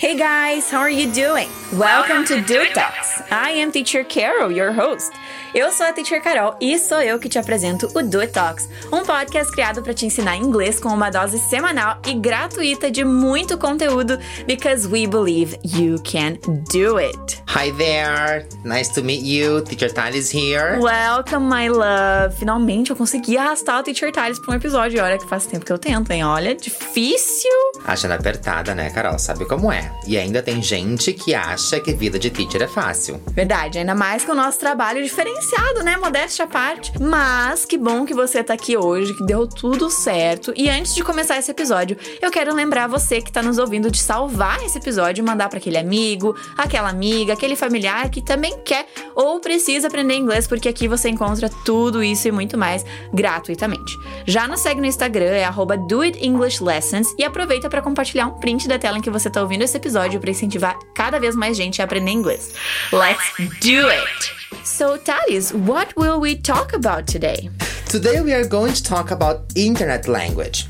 Hey guys, how are you doing? Welcome to Do Talks. I am Teacher Carol, your host. Eu sou a Teacher Carol e sou eu que te apresento o Do It Talks, um podcast criado para te ensinar inglês com uma dose semanal e gratuita de muito conteúdo, because we believe you can do it. Hi there, nice to meet you. Teacher Thales here. Welcome, my love. Finalmente eu consegui arrastar o Teacher Thales para um episódio. Olha que faz tempo que eu tento, hein? Olha, difícil. Achando apertada, né, Carol? Sabe como é? E ainda tem gente que acha que vida de teacher é fácil. Verdade, ainda mais que o nosso trabalho diferenciado, né? Modéstia à parte. Mas que bom que você tá aqui hoje, que deu tudo certo. E antes de começar esse episódio, eu quero lembrar você que tá nos ouvindo de salvar esse episódio e mandar para aquele amigo, aquela amiga, aquele familiar que também quer ou precisa aprender inglês, porque aqui você encontra tudo isso e muito mais gratuitamente. Já nos segue no Instagram, é @doitinglishlessons e aproveita para compartilhar um print da tela em que você tá ouvindo esse episódio para incentivar cada vez mais gente a aprender inglês. Let's do it! So, Thales, what will we talk about today? Today we are going to talk about internet language.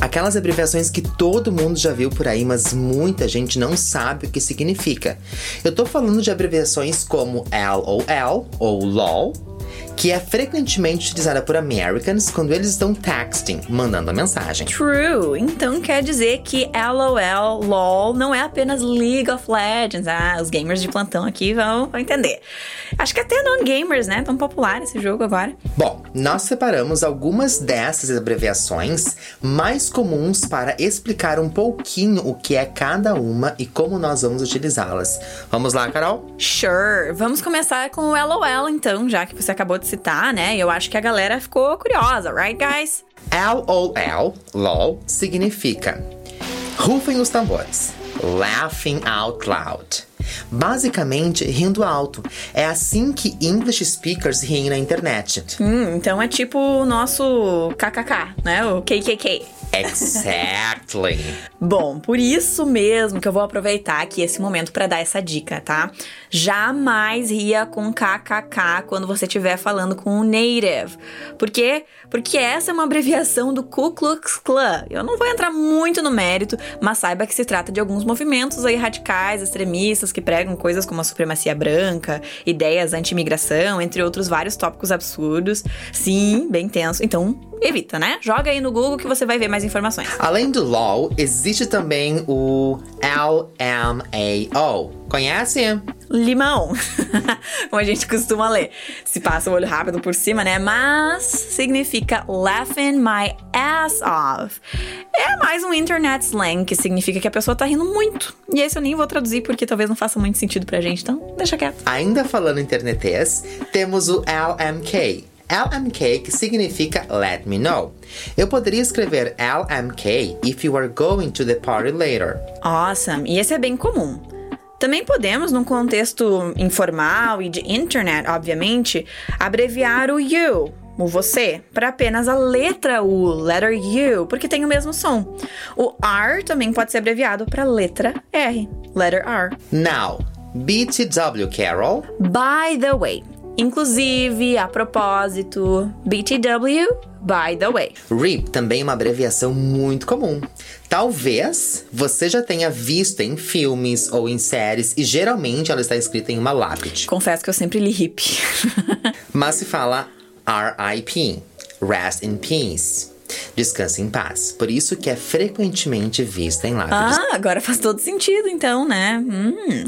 Aquelas abreviações que todo mundo já viu por aí, mas muita gente não sabe o que significa. Eu tô falando de abreviações como LOL ou LOL, que é frequentemente utilizada por Americans quando eles estão texting, mandando a mensagem. True. Então quer dizer que LOL, LOL não é apenas League of Legends. Ah, os gamers de plantão aqui vão, vão entender. Acho que até non-gamers, né? Tão popular esse jogo agora. Bom, nós separamos algumas dessas abreviações mais comuns para explicar um pouquinho o que é cada uma e como nós vamos utilizá-las. Vamos lá, Carol? Sure. Vamos começar com o LOL então, já que você acabou de citar, né? Eu acho que a galera ficou curiosa, right, guys? LOL, LOL, significa rufem os tambores, laughing out loud. Basicamente, rindo alto. É assim que English speakers riem na internet. Hum, então é tipo o nosso KKK, né? O KKK. Exactly. Bom, por isso mesmo que eu vou aproveitar aqui esse momento para dar essa dica, tá? Jamais ria com KKK quando você estiver falando com um native. Por quê? Porque essa é uma abreviação do Ku Klux Klan. Eu não vou entrar muito no mérito, mas saiba que se trata de alguns movimentos aí radicais, extremistas, que pregam coisas como a supremacia branca, ideias anti-imigração, entre outros vários tópicos absurdos. Sim, bem tenso. Então, evita, né? Joga aí no Google que você vai ver mais informações. Além do LOL, existe também o LMAO. Conhece? Limão, como a gente costuma ler. Se passa o olho rápido por cima, né? Mas significa laughing my ass off. É mais um internet slang que significa que a pessoa tá rindo muito. E esse eu nem vou traduzir porque talvez não faça muito sentido pra gente, então deixa quieto. Ainda falando internetês, temos o LMK, LMK, que significa Let Me Know. Eu poderia escrever LMK if you are going to the party later. Awesome! E esse é bem comum. Também podemos, num contexto informal e de internet, obviamente, abreviar o you, o você, para apenas a letra U, letter U, porque tem o mesmo som. O R também pode ser abreviado para letra R, letter R. Now, BTW, Carol. By the way, Inclusive, a propósito, BTW, by the way. RIP também é uma abreviação muito comum. Talvez você já tenha visto em filmes ou em séries e geralmente ela está escrita em uma lápide. Confesso que eu sempre li RIP. Mas se fala RIP, Rest in Peace. Descanse em paz. Por isso que é frequentemente vista em lábios. Ah, agora faz todo sentido, então, né? Hum.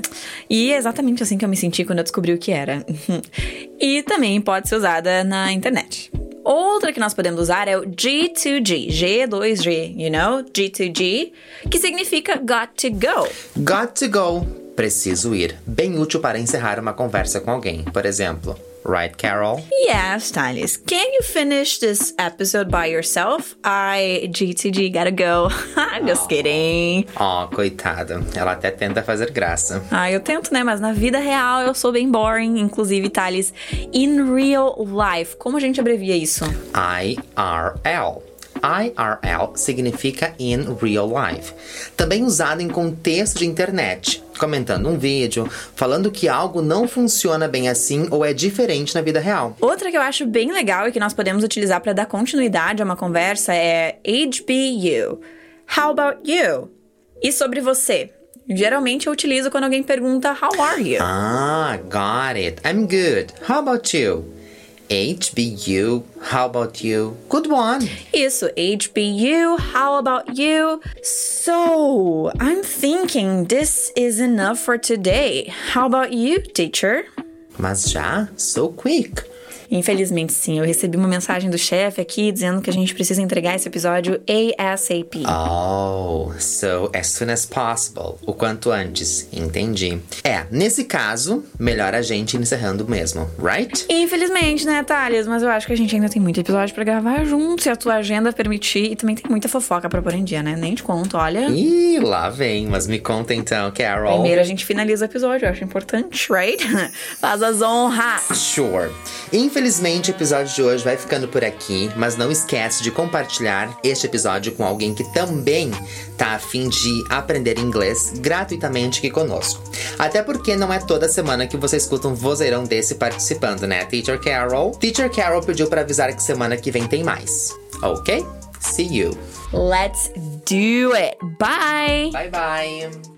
E é exatamente assim que eu me senti quando eu descobri o que era. e também pode ser usada na internet. Outra que nós podemos usar é o G2G, G2G, you know? G2G, que significa got to go. Got to go, preciso ir. Bem útil para encerrar uma conversa com alguém. Por exemplo, Right, Carol? Yes, Thales. Can you finish this episode by yourself? I, GTG, gotta go. Just kidding. Oh, coitada. Ela até tenta fazer graça. Ah, eu tento, né? Mas na vida real eu sou bem boring. Inclusive, Thales, in real life. Como a gente abrevia isso? IRL. IRL significa in real life. Também usado em contexto de internet, comentando um vídeo, falando que algo não funciona bem assim ou é diferente na vida real. Outra que eu acho bem legal e que nós podemos utilizar para dar continuidade a uma conversa é HBU. How about you? E sobre você? Geralmente eu utilizo quando alguém pergunta How are you? Ah, got it. I'm good. How about you? HBU, how about you? Good one. Isso, HBU, how about you? So, I'm thinking this is enough for today. How about you, teacher? Mas já? So quick. Infelizmente, sim. Eu recebi uma mensagem do chefe aqui dizendo que a gente precisa entregar esse episódio ASAP. Oh, so as soon as possible. O quanto antes. Entendi. É, nesse caso, melhor a gente encerrando mesmo, right? Infelizmente, né, Thales? Mas eu acho que a gente ainda tem muito episódio pra gravar junto, se a tua agenda permitir. E também tem muita fofoca pra pôr em dia, né? Nem te conto, olha. Ih, lá vem. Mas me conta então, Carol. Primeiro a gente finaliza o episódio, eu acho importante, right? Faz as honras. Sure. Infelizmente, o episódio de hoje vai ficando por aqui, mas não esquece de compartilhar este episódio com alguém que também tá a fim de aprender inglês gratuitamente aqui conosco. Até porque não é toda semana que você escuta um vozeirão desse participando, né, Teacher Carol? Teacher Carol pediu para avisar que semana que vem tem mais. Ok? See you. Let's do it. Bye. Bye bye.